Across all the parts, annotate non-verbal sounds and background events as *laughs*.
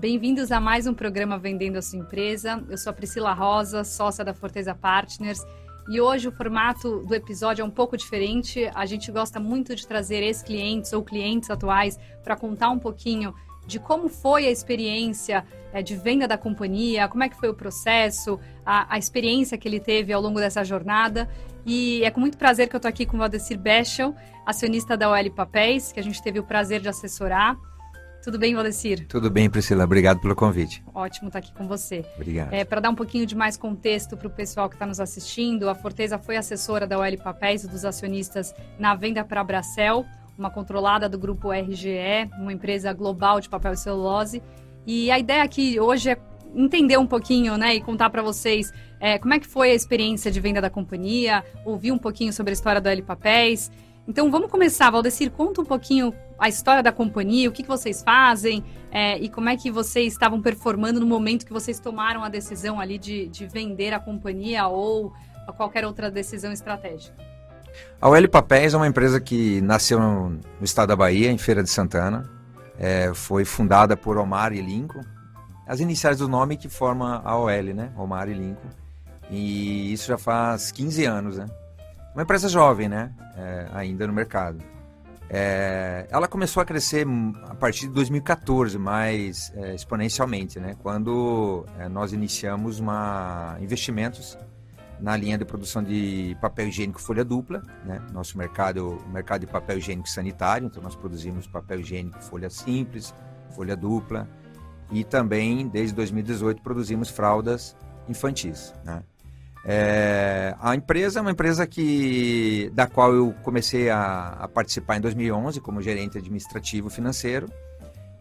Bem-vindos a mais um programa Vendendo a Sua Empresa. Eu sou a Priscila Rosa, sócia da Forteza Partners. E hoje o formato do episódio é um pouco diferente. A gente gosta muito de trazer ex-clientes ou clientes atuais para contar um pouquinho de como foi a experiência é, de venda da companhia, como é que foi o processo, a, a, experiência que ele teve ao longo dessa jornada. E é com muito prazer que eu estou aqui com o Valdecir Bechel, acionista da OL Papéis, que a gente teve o prazer de assessorar. Tudo bem, Valdecir? Tudo bem, Priscila. Obrigado pelo convite. Ótimo estar aqui com você. Obrigado. É, Para dar um pouquinho de mais contexto para o pessoal que está nos assistindo, a Forteza foi assessora da OL Papéis e dos acionistas na venda para a Bracel, uma controlada do grupo RGE, uma empresa global de papel e celulose. E a ideia aqui hoje é entender um pouquinho, né, e contar para vocês é, como é que foi a experiência de venda da companhia, ouvir um pouquinho sobre a história da L Papéis. Então vamos começar, Valdecir, conta um pouquinho a história da companhia, o que, que vocês fazem é, e como é que vocês estavam performando no momento que vocês tomaram a decisão ali de, de vender a companhia ou qualquer outra decisão estratégica. A OL Papéis é uma empresa que nasceu no, no estado da Bahia, em Feira de Santana. É, foi fundada por Omar e Lincoln, as iniciais do nome que forma a OL, né? Omar e Lincoln. E isso já faz 15 anos, né? Uma empresa jovem, né? É, ainda no mercado. É, ela começou a crescer a partir de 2014, mais é, exponencialmente, né? Quando é, nós iniciamos uma, investimentos na linha de produção de papel higiênico folha dupla, né? Nosso mercado, mercado de papel higiênico sanitário, então nós produzimos papel higiênico folha simples, folha dupla e também desde 2018 produzimos fraldas infantis, né? É, a empresa é uma empresa que da qual eu comecei a, a, participar em 2011 como gerente administrativo financeiro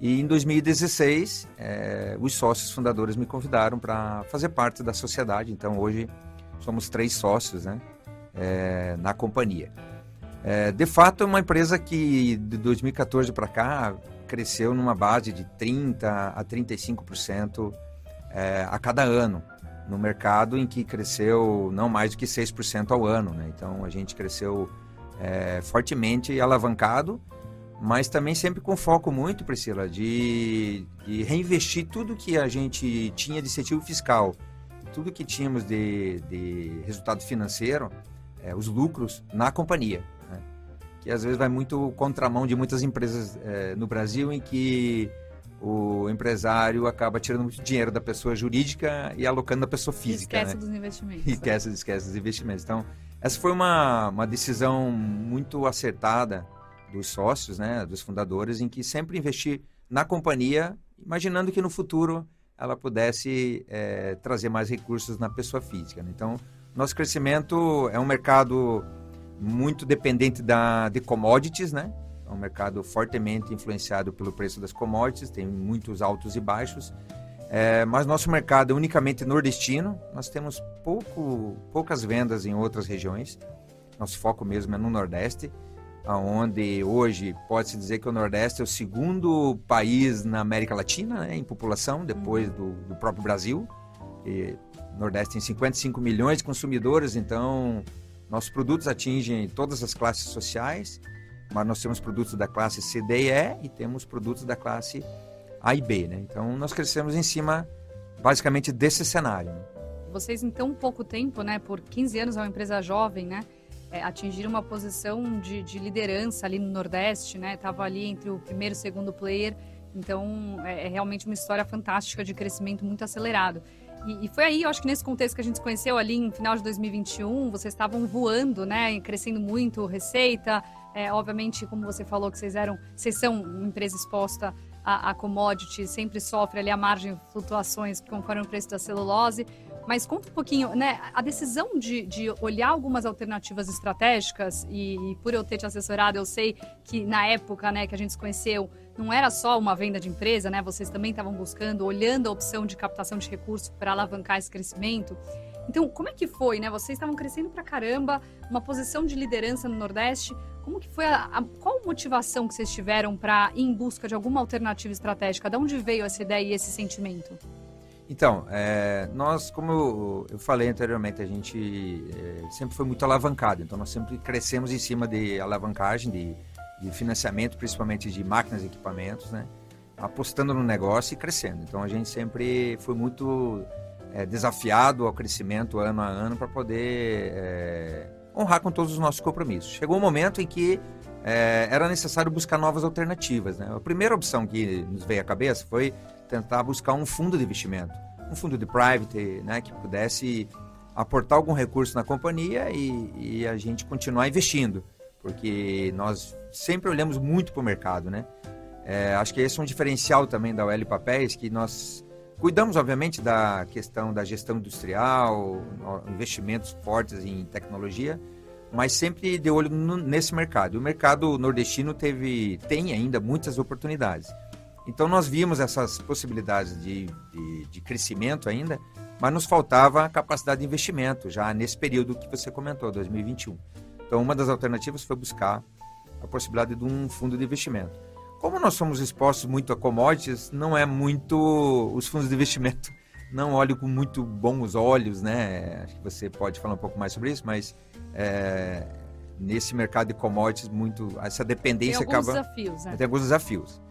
e em 2016 é, os sócios fundadores me convidaram para fazer parte da sociedade. Então hoje somos três sócios né, é, na companhia. É, de fato, é uma empresa que de 2014 para cá cresceu numa base de 30% a 35% é, a cada ano, no mercado em que cresceu não mais do que 6% ao ano. Né? Então, a gente cresceu é, fortemente alavancado, mas também sempre com foco muito, Priscila, de, de reinvestir tudo que a gente tinha de incentivo fiscal tudo que tínhamos de, de resultado financeiro, é, os lucros na companhia. Né? Que às vezes vai muito contramão de muitas empresas é, no Brasil em que o empresário acaba tirando muito dinheiro da pessoa jurídica e alocando na pessoa física. E esquece né? dos investimentos. E esquece, esquece dos investimentos. Então, essa foi uma, uma decisão muito acertada dos sócios, né, dos fundadores, em que sempre investir na companhia, imaginando que no futuro ela pudesse é, trazer mais recursos na pessoa física. Né? Então, nosso crescimento é um mercado muito dependente da, de commodities, né? É um mercado fortemente influenciado pelo preço das commodities, tem muitos altos e baixos. É, mas nosso mercado é unicamente nordestino, nós temos pouco, poucas vendas em outras regiões. Nosso foco mesmo é no Nordeste onde hoje pode-se dizer que o Nordeste é o segundo país na América Latina né, em população, depois uhum. do, do próprio Brasil. E o Nordeste tem 55 milhões de consumidores, então nossos produtos atingem todas as classes sociais, mas nós temos produtos da classe C, D e E e temos produtos da classe A e B. Né? Então nós crescemos em cima, basicamente, desse cenário. Né. Vocês, em tão pouco tempo, né, por 15 anos, é uma empresa jovem, né? é, atingir uma posição de, de, liderança ali no Nordeste, né? Tava ali entre o primeiro e o segundo player. Então, é, é realmente uma história fantástica de crescimento muito acelerado. E, e, foi aí, eu acho que nesse contexto que a gente se conheceu ali em final de 2021, vocês estavam voando, né? Crescendo muito, receita. É, obviamente, como você falou, que vocês eram, vocês são uma empresa exposta a, a commodity, sempre sofre ali a margem flutuações conforme o preço da celulose. Mas conta um pouquinho, né? A decisão de, de olhar algumas alternativas estratégicas, e, e, por eu ter te assessorado, eu sei que na época né, que a gente se conheceu, não era só uma venda de empresa, né? Vocês também estavam buscando, olhando a opção de captação de recursos para alavancar esse crescimento. Então, como é que foi, né? Vocês estavam crescendo para caramba, uma posição de liderança no Nordeste. Como que foi a, a qual motivação que vocês tiveram para ir em busca de alguma alternativa estratégica? De onde veio essa ideia e esse sentimento? Então, é, nós, como eu, eu, falei anteriormente, a gente é, sempre foi muito alavancado. Então, nós sempre crescemos em cima de alavancagem, de, de financiamento, principalmente de máquinas e equipamentos, né? apostando no negócio e crescendo. Então a gente sempre foi muito é, desafiado ao crescimento ano a ano para poder é, honrar com todos os nossos compromissos. Chegou um momento em que é, era necessário buscar novas alternativas. Né? A primeira opção que nos veio à cabeça foi tentar buscar um fundo de investimento, um fundo de private, né, que pudesse aportar algum recurso na companhia e, e a gente continuar investindo, porque nós sempre olhamos muito para o mercado, né? É, acho que esse é um diferencial também da OL Papéis, que nós cuidamos, obviamente, da questão da gestão industrial, investimentos fortes em tecnologia, mas sempre de olho no, nesse mercado. O mercado nordestino teve, tem ainda muitas oportunidades. Então nós vimos essas possibilidades de, de, de, crescimento ainda, mas nos faltava capacidade de investimento já nesse período que você comentou, 2021. Então uma das alternativas foi buscar a possibilidade de um fundo de investimento. Como nós somos expostos muito a commodities, não é muito os fundos de investimento não olho com muito bons olhos, né? Acho que você pode falar um pouco mais sobre isso, mas é, nesse mercado de commodities, muito essa dependência tem alguns acaba. Desafios, né? Tem alguns desafios.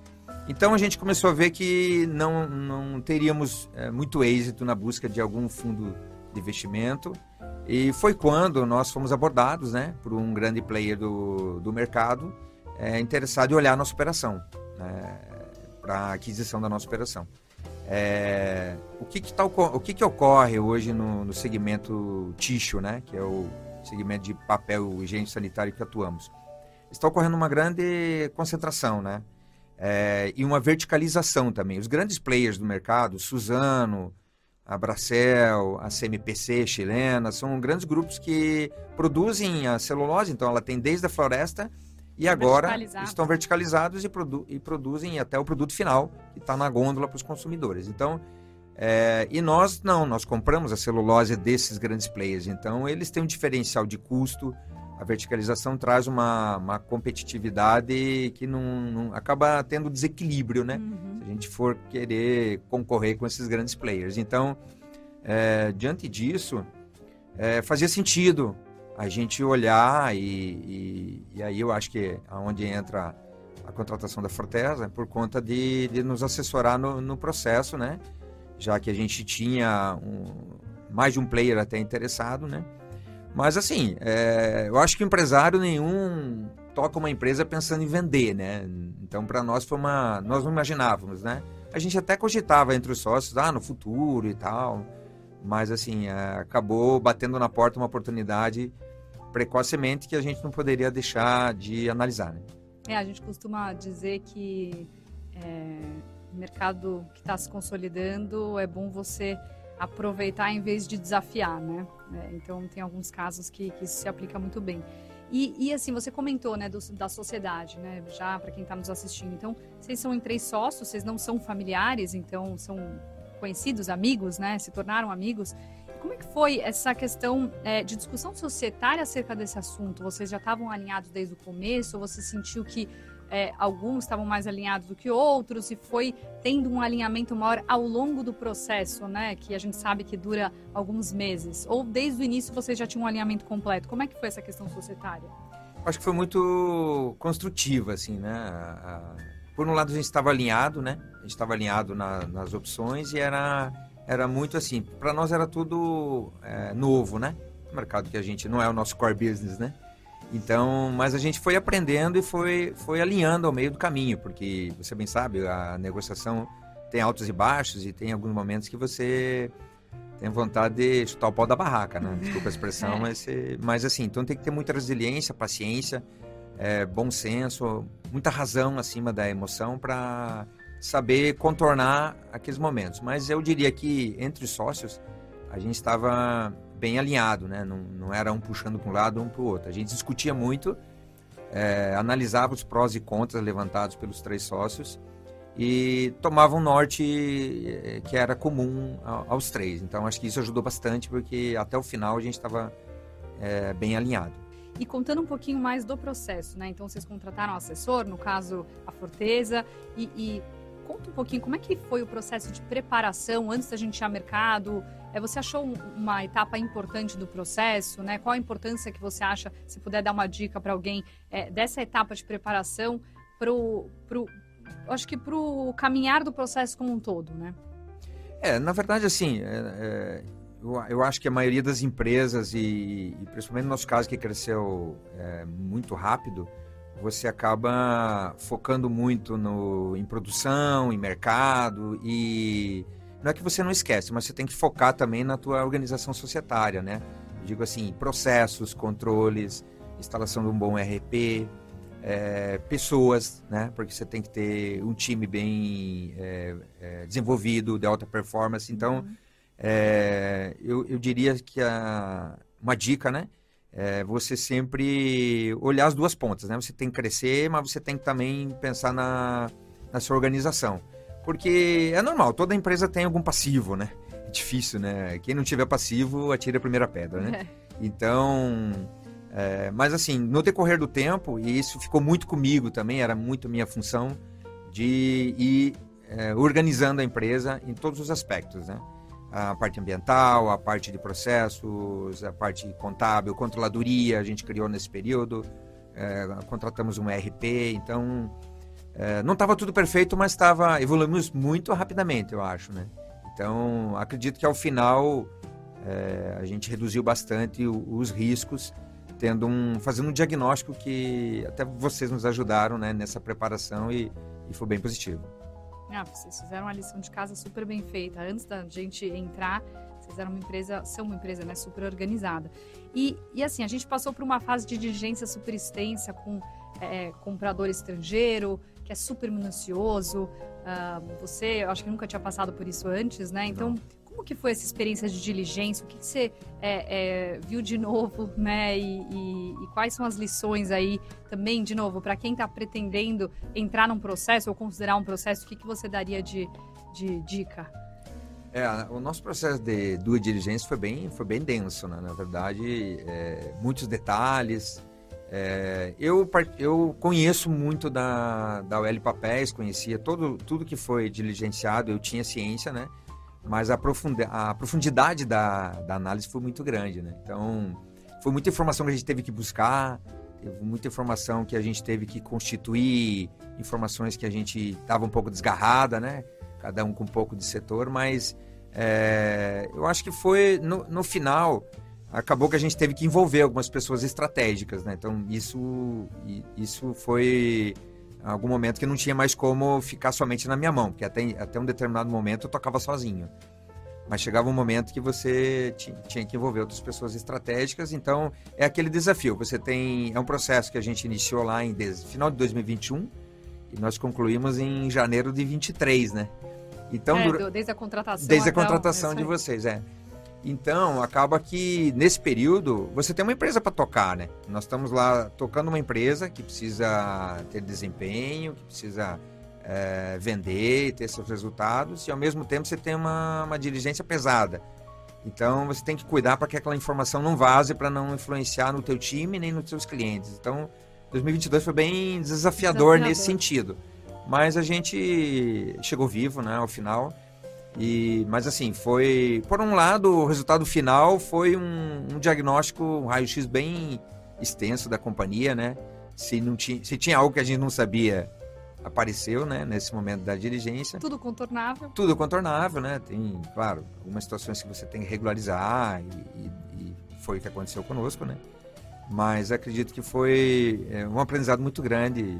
Então a gente começou a ver que não, não teríamos é, muito êxito na busca de algum fundo de investimento. E foi quando nós fomos abordados né, por um grande player do, do mercado é, interessado em olhar a nossa operação, né, para a aquisição da nossa operação. É, o que que, tá, o que que ocorre hoje no, no segmento tixo, né, que é o segmento de papel higiênico sanitário que atuamos? Está ocorrendo uma grande concentração, né? É, e uma verticalização também. Os grandes players do mercado, Suzano, a Bracel, a CMPC chilena, são grandes grupos que produzem a celulose, então ela tem desde a floresta e agora estão verticalizados e, produ e, produzem até o produto final, que está na gôndola para os consumidores. Então, é, e nós não, nós compramos a celulose desses grandes players. Então, eles têm um diferencial de custo. A verticalização traz uma, uma competitividade que não, não, acaba tendo desequilíbrio, né? Uhum. Se a gente for querer concorrer com esses grandes players. Então, é, diante disso, é, fazia sentido a gente olhar e, e, e aí eu acho que é onde entra a contratação da Forteza por conta de, de nos assessorar no, no, processo, né? Já que a gente tinha um, mais de um player até interessado, né? Mas assim, é, eu acho que empresário nenhum toca uma empresa pensando em vender, né? Então para nós foi uma, nós não imaginávamos, né? A gente até cogitava entre os sócios, ah, no futuro e tal, mas assim é, acabou batendo na porta uma oportunidade precocemente que a gente não poderia deixar de analisar. Né? É, a gente costuma dizer que é, mercado que está se consolidando é bom você aproveitar em vez de desafiar, né? É, então tem alguns casos que, que isso se aplica muito bem. E, e, assim, você comentou, né, do, da sociedade, né, já para quem está nos assistindo. Então, vocês são em três sócios, vocês não são familiares, então são conhecidos, amigos, né, se tornaram amigos. Como é que foi essa questão é, de discussão societária acerca desse assunto? Vocês já estavam alinhados desde o começo? Ou você sentiu que é, alguns estavam mais alinhados do que outros e foi tendo um alinhamento maior ao longo do processo, né? Que a gente sabe que dura alguns meses. Ou desde o início vocês já tinham um alinhamento completo? Como é que foi essa questão societária? Acho que foi muito construtiva, assim, né? Por um lado a gente estava alinhado, né? A gente estava alinhado na, nas opções e era era muito assim, para nós era tudo é, novo, né? mercado que a gente não é o nosso core business, né? Então, mas a gente foi aprendendo e foi, foi alinhando ao meio do caminho, porque você bem sabe, a negociação tem altos e baixos e tem alguns momentos que você tem vontade de chutar o pau da barraca, né? Desculpa a expressão, *laughs* é. mas, mas assim, então tem que ter muita resiliência, paciência, é, bom senso, muita razão acima da emoção para saber contornar aqueles momentos. Mas eu diria que entre os sócios a gente estava bem alinhado, né? Não, não era um puxando para um lado, um para o outro. A gente discutia muito, é, analisava os prós e contras levantados pelos três sócios e tomava um norte é, que era comum aos três. Então acho que isso ajudou bastante porque até o final a gente estava é, bem alinhado. E contando um pouquinho mais do processo, né? Então vocês contrataram um assessor, no caso a Forteza, e, e conta um pouquinho como é que foi o processo de preparação antes da gente ir ao mercado. É, você achou uma etapa importante do processo, né? Qual a importância que você acha, se puder dar uma dica para alguém, é, dessa etapa de preparação para o acho que para o caminhar do processo como um todo, né? É, na verdade, assim, é, é, eu, eu, acho que a maioria das empresas, e, e principalmente no nosso caso que cresceu é, muito rápido, você acaba focando muito no, em produção, em mercado e não é que você não esquece, mas você tem que focar também na tua organização societária, né? Eu digo assim, processos, controles, instalação de um bom RP, é, pessoas, né? Porque você tem que ter um time bem é, é, desenvolvido, de alta performance. Então, uhum. Eu, eu, diria que a, uma dica, né? É você sempre olhar as duas pontas, né? Você tem que crescer, mas você tem que também pensar na, na sua organização. Porque é normal, toda empresa tem algum passivo, né? É difícil, né? Quem não tiver passivo, atira a primeira pedra, né? É. Então, é, mas assim, no decorrer do tempo, e isso ficou muito comigo também, era muito minha função, de ir é, organizando a empresa em todos os aspectos, né? A parte ambiental, a parte de processos, a parte contábil, controladoria, a gente criou nesse período, é, contratamos um ERP, então é, não estava tudo perfeito, mas estava evoluímos muito rapidamente, eu acho, né? Então acredito que ao final é, a gente reduziu bastante os riscos tendo um, fazendo um diagnóstico que até vocês nos ajudaram né, nessa preparação e, e foi bem positivo. Ah, vocês fizeram uma lição de casa super bem feita. Antes da gente entrar, vocês eram uma empresa, são uma empresa né, super organizada. E, e assim, a gente passou por uma fase de diligência super extensa com é, comprador estrangeiro, que é super minucioso. Uh, você, eu acho que nunca tinha passado por isso antes, né? Então, Não. Como que foi essa experiência de diligência? O que, que você é, é, viu de novo, *laughs* né? E, e, e, quais são as lições aí também, de novo, para quem está pretendendo entrar num processo ou considerar um processo, o que, que você daria de, de dica? É, o nosso processo de due diligência foi bem, foi bem denso, né? Na verdade, é, muitos detalhes. É, eu, eu conheço muito da, da UL Papéis, conhecia todo, tudo que foi diligenciado, eu tinha ciência, né? Mas a, profund a profundidade da, da análise foi muito grande, né? Então, foi muita informação que a gente teve que buscar, teve muita informação que a gente teve que constituir, informações que a gente estava um pouco desgarrada, né? Cada um com um pouco de setor, mas é, eu acho que foi, no, no final, acabou que a gente teve que envolver algumas pessoas estratégicas, né? Então, isso, isso foi algum momento que não tinha mais como ficar somente na minha mão, porque até, até um determinado momento eu tocava sozinho. Mas chegava um momento que você tinha que envolver outras pessoas estratégicas, então é aquele desafio. Você tem. É um processo que a gente iniciou lá em final de 2021 e nós concluímos em janeiro de 23, né? Então, é, desde a contratação. Desde a contratação de vocês, é. Então, acaba que nesse período você tem uma empresa para tocar, né? Nós estamos lá tocando uma empresa que precisa ter desempenho, que precisa é, vender, ter seus resultados, e ao mesmo tempo você tem uma, uma diligência pesada. Então, você tem que cuidar para que aquela informação não vaze, para não influenciar no teu time nem nos seus clientes. Então, 2022 foi bem desafiador, desafiador. nesse sentido. Mas a gente chegou vivo, né, ao final. E, mas assim, foi. Por um lado, o resultado final foi um, um diagnóstico, um raio-x bem extenso da companhia, né? Se, não tinha, se tinha algo que a gente não sabia, apareceu, né? Nesse momento da diligência. Tudo contornável. Tudo contornável, né? Tem, claro, algumas situações que você tem que regularizar e, e, e foi o que aconteceu conosco, né? Mas acredito que foi é, um aprendizado muito grande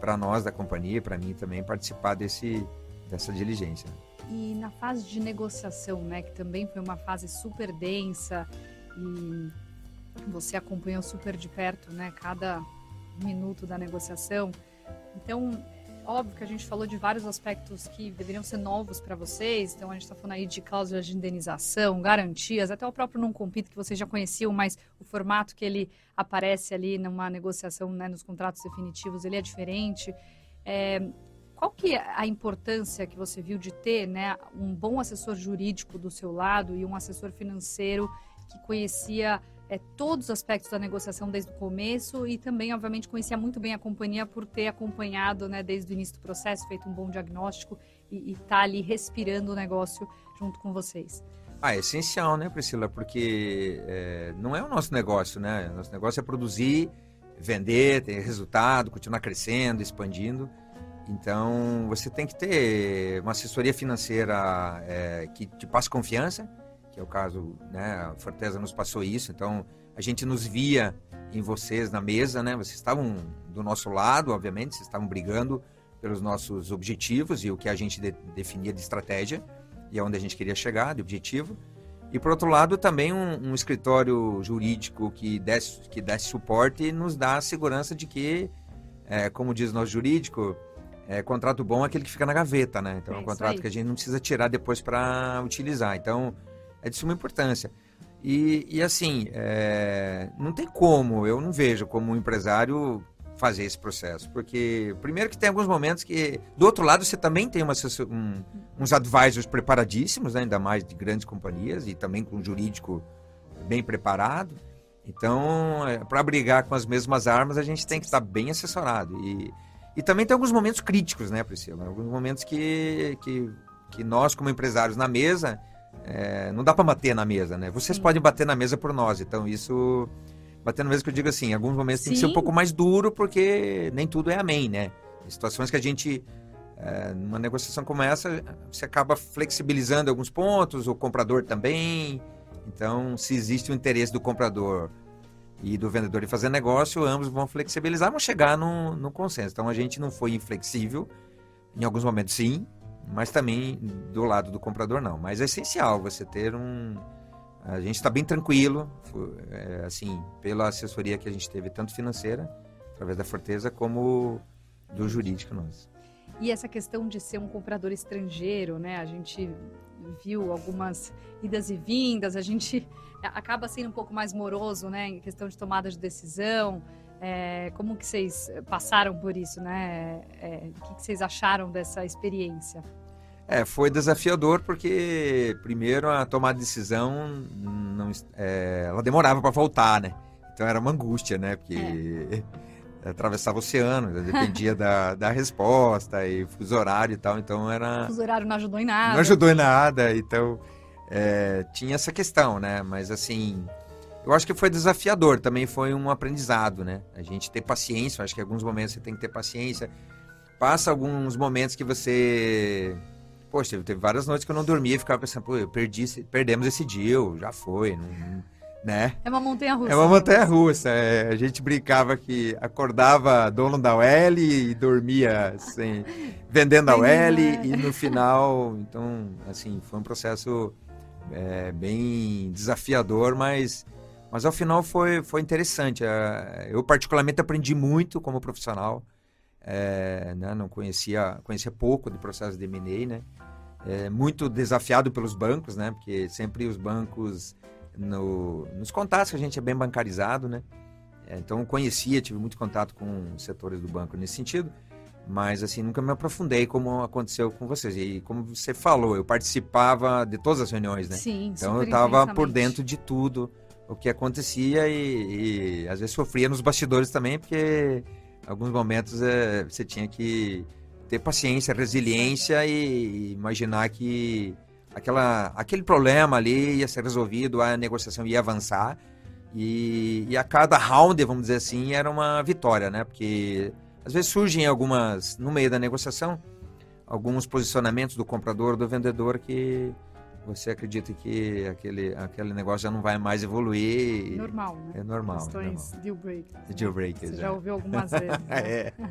para nós da companhia, para mim também, participar desse, dessa diligência. E na fase de negociação, né, que também foi uma fase super densa e você acompanhou super de perto, né, cada minuto da negociação. Então, óbvio que a gente falou de vários aspectos que deveriam ser novos para vocês. Então, a gente está falando aí de cláusulas de indenização, garantias, até o próprio não compete que vocês já conheciam, mas o formato que ele aparece ali numa negociação, né, nos contratos definitivos, ele é diferente. É, qual que é a importância que você viu de ter né, um bom assessor jurídico do seu lado e um assessor financeiro que conhecia é, todos os aspectos da negociação desde o começo e também, obviamente, conhecia muito bem a companhia por ter acompanhado né, desde o início do processo, feito um bom diagnóstico e estar tá ali respirando o negócio junto com vocês? Ah, é essencial, né, Priscila? Porque é, não é o nosso negócio, né? Nosso negócio é produzir, vender, ter resultado, continuar crescendo, expandindo. Então, você tem que ter uma assessoria financeira é, que te passe confiança, que é o caso, né? A Forteza nos passou isso. Então, a gente nos via em vocês na mesa, né? Vocês estavam do nosso lado, obviamente, vocês estavam brigando pelos nossos objetivos e o que a gente de, definia de estratégia e aonde a gente queria chegar, de objetivo. E por outro lado, também um, um, escritório jurídico que desse, que desse suporte e nos dá a segurança de que, é, como diz o nosso jurídico, é, contrato bom é aquele que fica na gaveta, né? Então é, é um contrato que a gente não precisa tirar depois para utilizar. Então é de suma importância. E, e assim, é, não tem como, eu não vejo como um empresário fazer esse processo. Porque, primeiro, que tem alguns momentos que, do outro lado, você também tem uma, um, uns advisors preparadíssimos, né? ainda mais de grandes companhias, e também com um jurídico bem preparado. Então, é, para brigar com as mesmas armas, a gente tem que estar bem assessorado. E, e também tem alguns momentos críticos, né, Priscila? Alguns momentos que, que, que nós, como empresários na mesa, é, não dá para bater na mesa, né? Vocês Sim. podem bater na mesa por nós, então isso batendo mesmo que eu digo assim, em alguns momentos Sim. tem que ser um pouco mais duro, porque nem tudo é amém, né? Em situações que a gente, é, numa negociação como essa, você acaba flexibilizando alguns pontos, o comprador também. Então, se existe o interesse do comprador e do vendedor em fazer negócio, ambos vão flexibilizar, vão chegar no, no consenso. Então, a gente não foi inflexível, em alguns momentos sim, mas também do lado do comprador não. Mas é essencial você ter um a gente está bem tranquilo, é, assim, pela assessoria que a gente teve, tanto financeira, através da Forteza, como do jurídico nosso. E essa questão de ser um comprador estrangeiro, né? A gente viu algumas idas e vindas, a gente *laughs* acaba sendo um pouco mais moroso, né? Em questão de tomada de decisão. É, como que vocês passaram por isso, né? É, o que, vocês acharam dessa experiência? É, foi desafiador porque, primeiro, a tomar decisão, não, é, ela demorava para voltar, né? Então era uma angústia, né? Porque é. *laughs* atravessava o oceano, né? dependia da, da resposta e fuso horário e tal, então era... Fuso horário não ajudou em nada. Não ajudou em nada, então é, tinha essa questão, né? Mas assim, eu acho que foi desafiador, também foi um aprendizado, né? A gente ter paciência, acho que em alguns momentos você tem que ter paciência. Passa alguns momentos que você Poxa, teve, várias noites que eu não dormia e ficava pensando, pô, eu perdi, perdemos esse deal, já foi, não, né? É uma montanha russa. É uma montanha russa. É, a gente brincava que acordava dono da UL e dormia sem, *laughs* vendendo a UL né? e no final, *laughs* então, assim, foi um processo é, bem desafiador, mas, mas ao final foi, foi interessante. Eu particularmente aprendi muito como profissional. É, né, não conhecia conhecia pouco do processo de M&A, né? é, muito desafiado pelos bancos, né? Porque sempre os bancos, no, nos contatos que a gente é bem bancarizado, né? É, então conhecia, tive muito contato com os setores do banco nesse sentido, mas assim nunca me aprofundei como aconteceu com vocês. E como você falou, eu participava de todas as reuniões, né? Sim, então eu estava por dentro de tudo o que acontecia e, e, às vezes sofria nos bastidores também, porque alguns momentos é, você tinha que ter paciência, resiliência e imaginar que aquela, aquele problema ali ia ser resolvido, a negociação ia avançar. E, e, a cada round, vamos dizer assim, era uma vitória, né? Porque às vezes surgem algumas, no meio da negociação, alguns posicionamentos do comprador, do vendedor que você acredita que aquele, aquele negócio já não vai mais evoluir. Normal, né? É normal. Questões deal breakers. Né? Deal breakers. Você é. já ouviu algumas *laughs* vezes. Né? é. *laughs*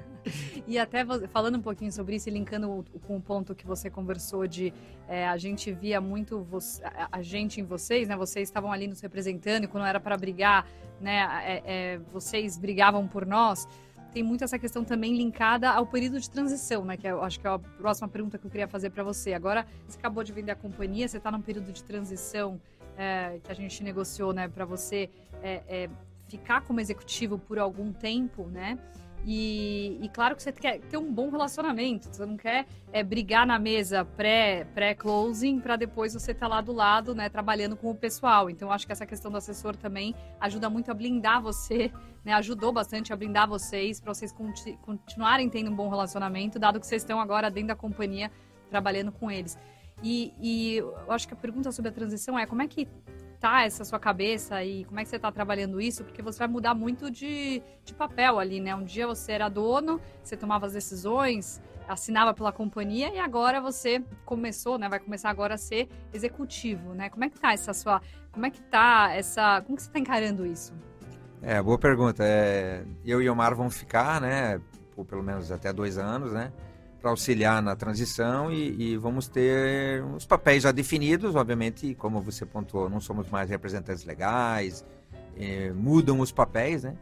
E até falando um pouquinho sobre isso e linkando com o ponto que você conversou de é, a gente via muito você, a, a, gente em vocês, né? Vocês estavam ali nos representando e quando era para brigar, né? É, é, vocês brigavam por nós tem muito essa questão também linkada ao período de transição, né? Que eu acho que é a próxima pergunta que eu queria fazer para você. Agora, você acabou de vender a companhia, você está num período de transição é, que a gente negociou, né? Para você é, é, ficar como executivo por algum tempo, né? E, e, claro que você quer ter um bom relacionamento, você não quer é, brigar na mesa pré-closing pré para depois você estar tá lá do lado, né, trabalhando com o pessoal. Então, acho que essa questão do assessor também ajuda muito a blindar você, né, ajudou bastante a blindar vocês, para vocês conti continuarem tendo um bom relacionamento, dado que vocês estão agora dentro da companhia trabalhando com eles. E, e eu acho que a pergunta sobre a transição é como é que tá essa sua cabeça e como é que você está trabalhando isso, porque você vai mudar muito de, de papel ali, né? Um dia você era dono, você tomava as decisões, assinava pela companhia e agora você começou, né? Vai começar agora a ser executivo, né? Como é que tá essa sua, como é que tá essa, como que você está encarando isso? É, boa pergunta. É, eu e o Omar vamos ficar, né? Por pelo menos até dois anos, né? Para auxiliar na transição e, e, vamos ter os papéis já definidos, obviamente, como você pontuou, não somos mais representantes legais, é, mudam os papéis, né?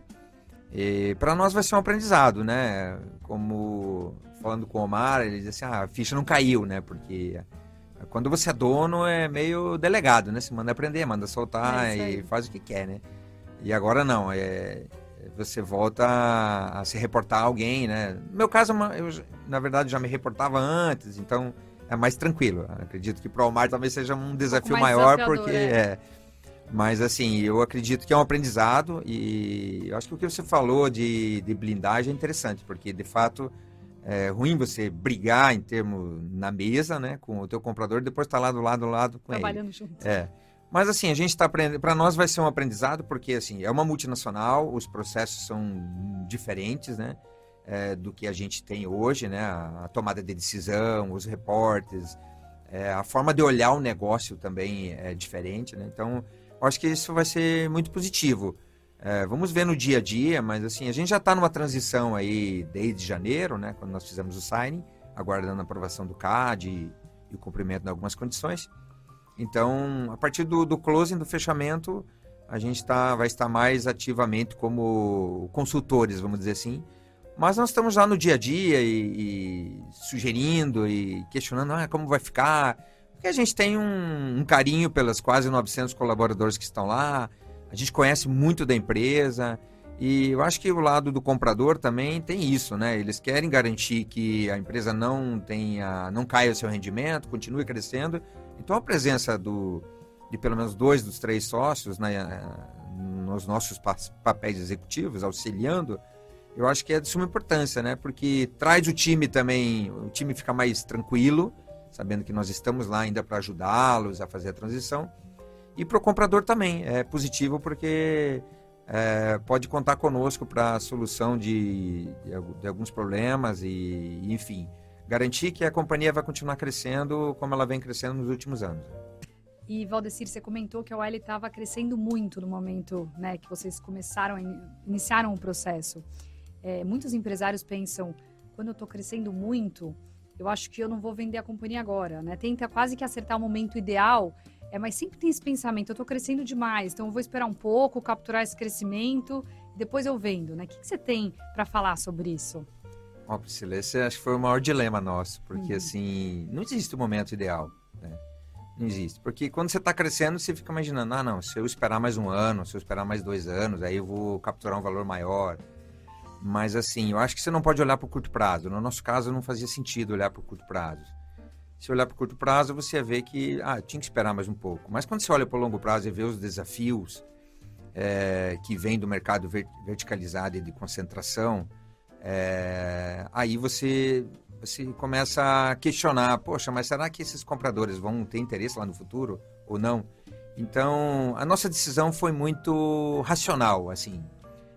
para nós vai ser um aprendizado, né? Como falando com o Omar, ele disse assim, ah, a ficha não caiu, né? Porque quando você é dono é meio delegado, né? Você manda aprender, manda soltar é e faz o que quer, né? E agora não, é, você volta a, a, se reportar a alguém, né? No meu caso, eu, na verdade, já me reportava antes, então é mais tranquilo. Acredito que para o Omar talvez seja um desafio um maior, porque é. é. Mas assim, eu acredito que é um aprendizado e eu acho que o que você falou de, de blindagem é interessante, porque de fato é ruim você brigar em termos na mesa, né, com o teu comprador, e depois estar tá lá do lado do lado com Trabalhando ele. junto. É. Mas assim, a gente está aprendendo. Para nós vai ser um aprendizado, porque assim, é uma multinacional, os processos são diferentes, né? É, do que a gente tem hoje, né? A, a tomada de decisão, os reportes, é, a forma de olhar o negócio também é diferente, né? Então, acho que isso vai ser muito positivo. É, vamos ver no dia a dia, mas assim, a gente já está numa transição aí desde janeiro, né? Quando nós fizemos o signing, aguardando a aprovação do CAD e, e o cumprimento de algumas condições. Então, a partir do, do closing, do fechamento, a gente tá, vai estar mais ativamente como consultores, vamos dizer assim. Mas nós estamos lá no dia a dia e, e sugerindo e questionando ah, como vai ficar. Porque a gente tem um, um, carinho pelas quase 900 colaboradores que estão lá, a gente conhece muito da empresa. E eu acho que o lado do comprador também tem isso, né? Eles querem garantir que a empresa não tenha, não caia o seu rendimento, continue crescendo então a presença do, de pelo menos dois dos três sócios né, nos nossos papéis executivos, auxiliando, eu acho que é de suma importância, né? Porque traz o time também, o time fica mais tranquilo, sabendo que nós estamos lá ainda para ajudá-los a fazer a transição. E para o comprador também é positivo porque é, pode contar conosco para a solução de, de, de, alguns problemas e, enfim, garantir que a companhia vai continuar crescendo como ela vem crescendo nos últimos anos. E Valdecir, você comentou que a OL estava crescendo muito no momento né, que vocês começaram, iniciaram o processo. É, muitos empresários pensam, quando eu estou crescendo muito, eu acho que eu não vou vender a companhia agora, né? Tenta quase que acertar o momento ideal, é, mas sempre tem esse pensamento, eu estou crescendo demais, então eu vou esperar um pouco, capturar esse crescimento, depois eu vendo, né? O que, que você tem para falar sobre isso? Ó, oh, Priscila, esse acho que foi o maior dilema nosso, porque uhum. assim, não existe o momento ideal, né? Não existe. Porque quando você está crescendo, você fica imaginando, ah, não, se eu esperar mais um ano, se eu esperar mais dois anos, aí eu vou capturar um valor maior. Mas assim, eu acho que você não pode olhar para o curto prazo. No nosso caso, não fazia sentido olhar para o curto prazo. Se olhar para o curto prazo, você ia ver que, ah, tinha que esperar mais um pouco. Mas quando você olha para o longo prazo e vê os desafios é, que vêm do mercado verticalizado e de concentração, é, aí você, você começa a questionar, poxa, mas será que esses compradores vão ter interesse lá no futuro ou não? Então, a nossa decisão foi muito racional, assim,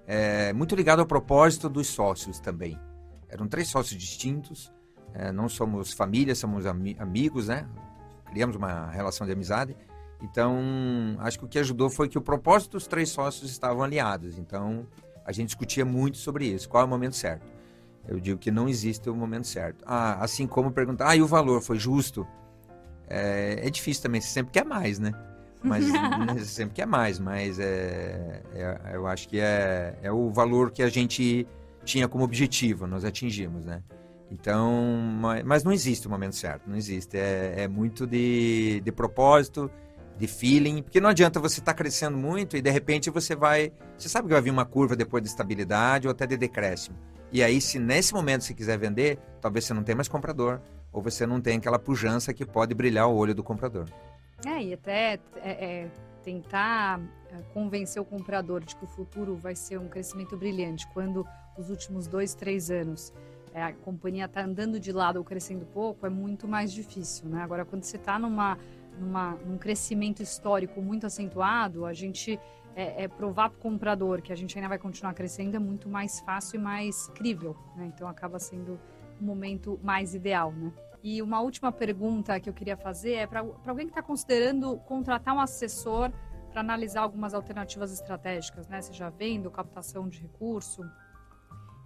é, muito ligado ao propósito dos sócios também. Eram três sócios distintos, é, não somos família, somos ami amigos, né? Criamos uma relação de amizade. Então, acho que o que ajudou foi que o propósito dos três sócios estavam alinhados. Então, a gente discutia muito sobre isso, qual é o momento certo. Eu digo que não existe o momento certo. Ah, assim como perguntar, ah, e o valor foi justo? É, é difícil também, você sempre quer mais, né? Mas *laughs* né, você sempre quer mais, mas é, é, eu acho que é, é o valor que a gente tinha como objetivo, nós atingimos, né? Então, mas, mas não existe o momento certo, não existe. É, é muito de, de propósito, de feeling, porque não adianta você estar tá crescendo muito e de repente você vai. Você sabe que vai vir uma curva depois de estabilidade ou até de decréscimo. E aí, se nesse momento você quiser vender, talvez você não tenha mais comprador, ou você não tenha aquela pujança que pode brilhar o olho do comprador. É, e até é, é, tentar é, convencer o comprador de que o futuro vai ser um crescimento brilhante, quando os últimos dois, três anos é, a companhia está andando de lado ou crescendo pouco, é muito mais difícil, né? Agora, quando você está numa numa, num crescimento histórico muito acentuado, a gente é, é provar para o comprador que a gente ainda vai continuar crescendo é muito mais fácil e mais crível. Né? Então acaba sendo o momento mais ideal, né? E uma última pergunta que eu queria fazer é para alguém que está considerando contratar um assessor para analisar algumas alternativas estratégicas, né? Seja vendo, captação de recurso.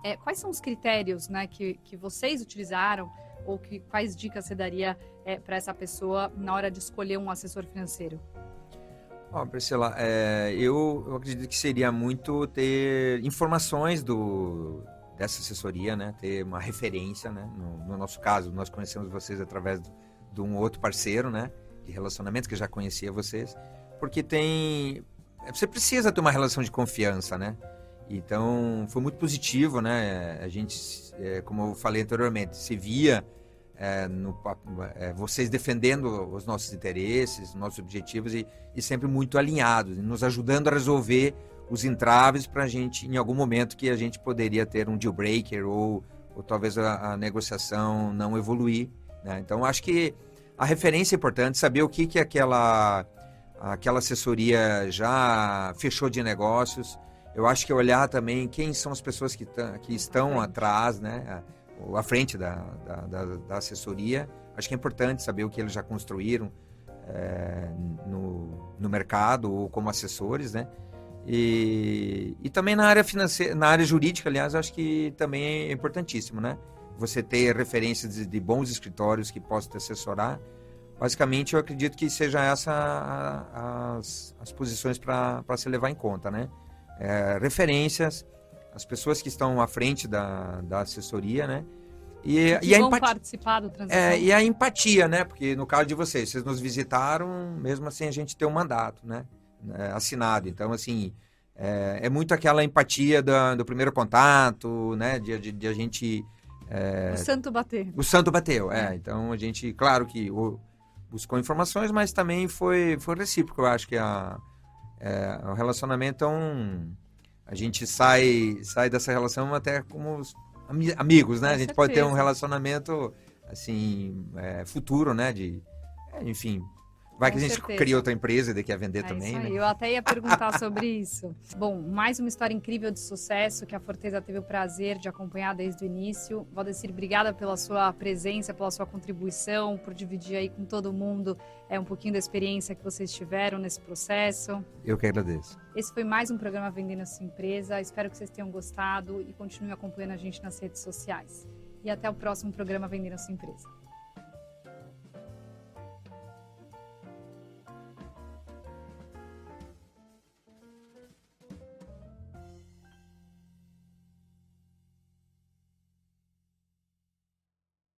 É, quais são os critérios né, que, que vocês utilizaram ou que, quais dicas você daria é, para essa pessoa na hora de escolher um assessor financeiro? Oh, Priscila, é, eu, eu acredito que seria muito ter informações do, dessa assessoria, né? Ter uma referência, né? No, no nosso caso, nós conhecemos vocês através de, um outro parceiro, né? De relacionamento que já conhecia vocês, porque tem, você precisa ter uma relação de confiança, né? Então foi muito positivo, né? A gente, é, como eu falei anteriormente, se via é, no, é, vocês defendendo os nossos interesses, nossos objetivos e, e sempre muito alinhados, nos ajudando a resolver os entraves para a gente, em algum momento, que a gente poderia ter um deal breaker ou, ou talvez a, a negociação não evoluir. Né? Então, acho que a referência é importante, saber o que, que aquela, aquela assessoria já fechou de negócios. Eu acho que olhar também quem são as pessoas que, que estão atrás, né? à frente da, da, da, da, assessoria. Acho que é importante saber o que eles já construíram é, no, no mercado ou como assessores, né? E, e também na área financeira, na área jurídica, aliás, acho que também é importantíssimo, né? Você ter referências de, de bons escritórios que possam te assessorar. Basicamente, eu acredito que seja essa as, as posições para se levar em conta, né? É, referências, as pessoas que estão à frente da, da assessoria, né? E, que e a empatia. É, e a empatia, né? Porque no caso de vocês, vocês nos visitaram, mesmo assim a gente tem um mandato, né? É, assinado. Então, assim, é, é, muito aquela empatia do, do primeiro contato, né? De, de, de a gente. É, o santo bater. O santo bateu, é. Então a gente, claro que o, buscou informações, mas também foi, foi recíproco. Eu acho que a, é, o relacionamento é um. A gente sai, sai dessa relação até como amigos, né? Com a gente certeza. pode ter um relacionamento assim é, futuro, né? De, enfim, Vai que a gente certeza. cria outra empresa e daqui a vender é também, né? Eu até ia perguntar sobre isso. *laughs* Bom, mais uma história incrível de sucesso que a Forteza teve o prazer de acompanhar desde o início. Valdecir, obrigada pela sua presença, pela sua contribuição, por dividir aí com todo mundo é, um pouquinho da experiência que vocês tiveram nesse processo. Eu que agradeço. Esse foi mais um programa Vendendo a Sua Empresa. Espero que vocês tenham gostado e continuem acompanhando a gente nas redes sociais. E até o próximo programa Vendendo a Sua Empresa.